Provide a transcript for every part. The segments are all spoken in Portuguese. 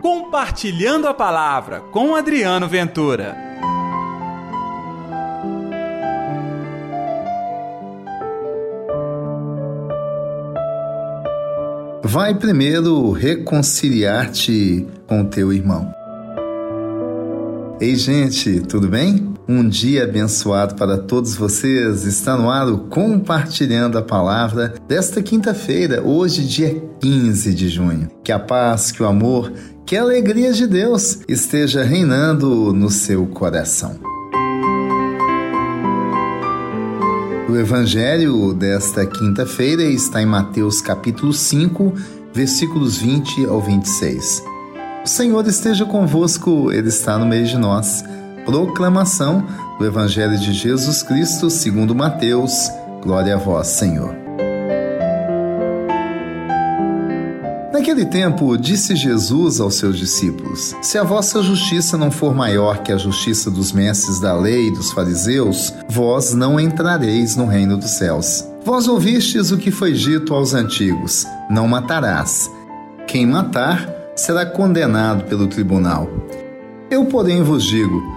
Compartilhando a Palavra com Adriano Ventura. Vai primeiro reconciliar-te com teu irmão. Ei, gente, tudo bem? Um dia abençoado para todos vocês. Está no ar Compartilhando a Palavra desta quinta-feira, hoje, dia 15 de junho. Que a paz, que o amor, que a alegria de Deus esteja reinando no seu coração. O evangelho desta quinta-feira está em Mateus capítulo 5, versículos 20 ao 26. O Senhor esteja convosco, Ele está no meio de nós. Proclamação do Evangelho de Jesus Cristo segundo Mateus. Glória a vós, Senhor. Naquele tempo, disse Jesus aos seus discípulos: Se a vossa justiça não for maior que a justiça dos mestres da lei e dos fariseus, vós não entrareis no reino dos céus. Vós ouvistes o que foi dito aos antigos: Não matarás. Quem matar, será condenado pelo tribunal. Eu, porém, vos digo: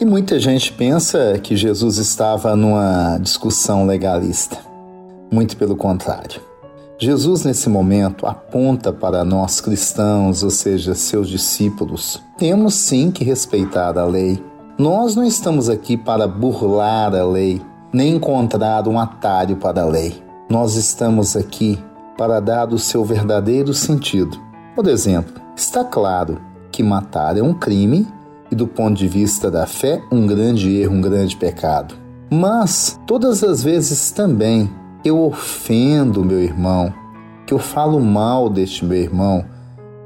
E muita gente pensa que Jesus estava numa discussão legalista. Muito pelo contrário. Jesus, nesse momento, aponta para nós cristãos, ou seja, seus discípulos. Temos sim que respeitar a lei. Nós não estamos aqui para burlar a lei, nem encontrar um atalho para a lei. Nós estamos aqui para dar o seu verdadeiro sentido. Por exemplo, está claro que matar é um crime e, do ponto de vista da fé, um grande erro, um grande pecado. Mas, todas as vezes também eu ofendo meu irmão, que eu falo mal deste meu irmão,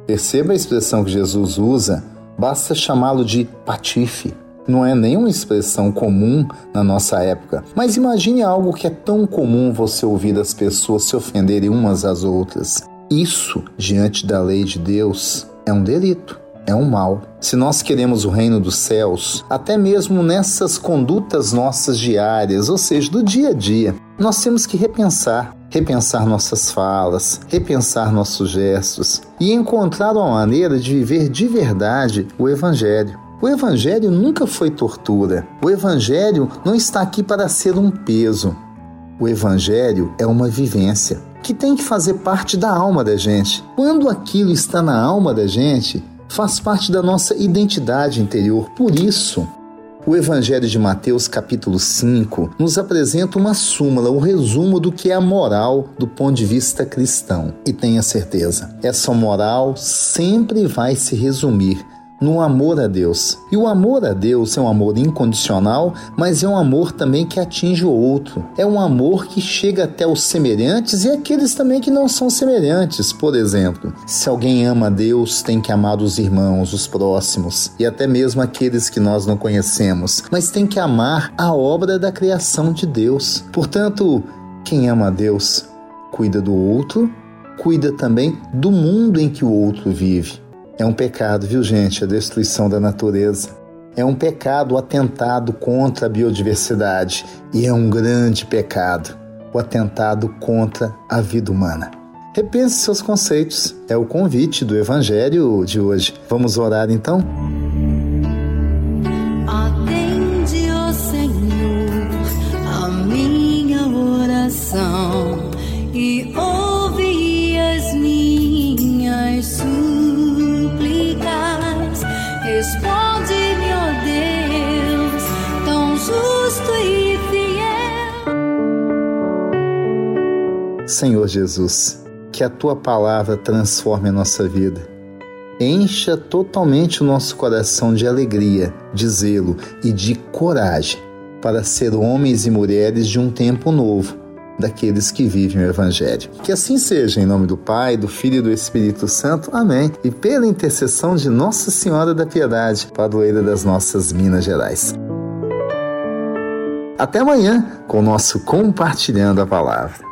perceba a expressão que Jesus usa, basta chamá-lo de patife. Não é nenhuma expressão comum na nossa época, mas imagine algo que é tão comum você ouvir as pessoas se ofenderem umas às outras. Isso, diante da lei de Deus, é um delito é um mal. Se nós queremos o reino dos céus, até mesmo nessas condutas nossas diárias, ou seja, do dia a dia, nós temos que repensar, repensar nossas falas, repensar nossos gestos e encontrar uma maneira de viver de verdade o evangelho. O Evangelho nunca foi tortura. O Evangelho não está aqui para ser um peso. O Evangelho é uma vivência que tem que fazer parte da alma da gente. Quando aquilo está na alma da gente, faz parte da nossa identidade interior. Por isso, o Evangelho de Mateus, capítulo 5, nos apresenta uma súmula, um resumo do que é a moral do ponto de vista cristão. E tenha certeza, essa moral sempre vai se resumir no amor a Deus. E o amor a Deus é um amor incondicional, mas é um amor também que atinge o outro. É um amor que chega até os semelhantes e aqueles também que não são semelhantes. Por exemplo, se alguém ama Deus, tem que amar os irmãos, os próximos e até mesmo aqueles que nós não conhecemos, mas tem que amar a obra da criação de Deus. Portanto, quem ama a Deus cuida do outro, cuida também do mundo em que o outro vive. É um pecado, viu, gente, a destruição da natureza. É um pecado o atentado contra a biodiversidade e é um grande pecado o atentado contra a vida humana. Repense seus conceitos. É o convite do Evangelho de hoje. Vamos orar então? Senhor Jesus, que a tua palavra transforme a nossa vida. Encha totalmente o nosso coração de alegria, de zelo e de coragem para ser homens e mulheres de um tempo novo, daqueles que vivem o Evangelho. Que assim seja, em nome do Pai, do Filho e do Espírito Santo. Amém. E pela intercessão de Nossa Senhora da Piedade, padroeira das nossas Minas Gerais. Até amanhã com o nosso Compartilhando a Palavra.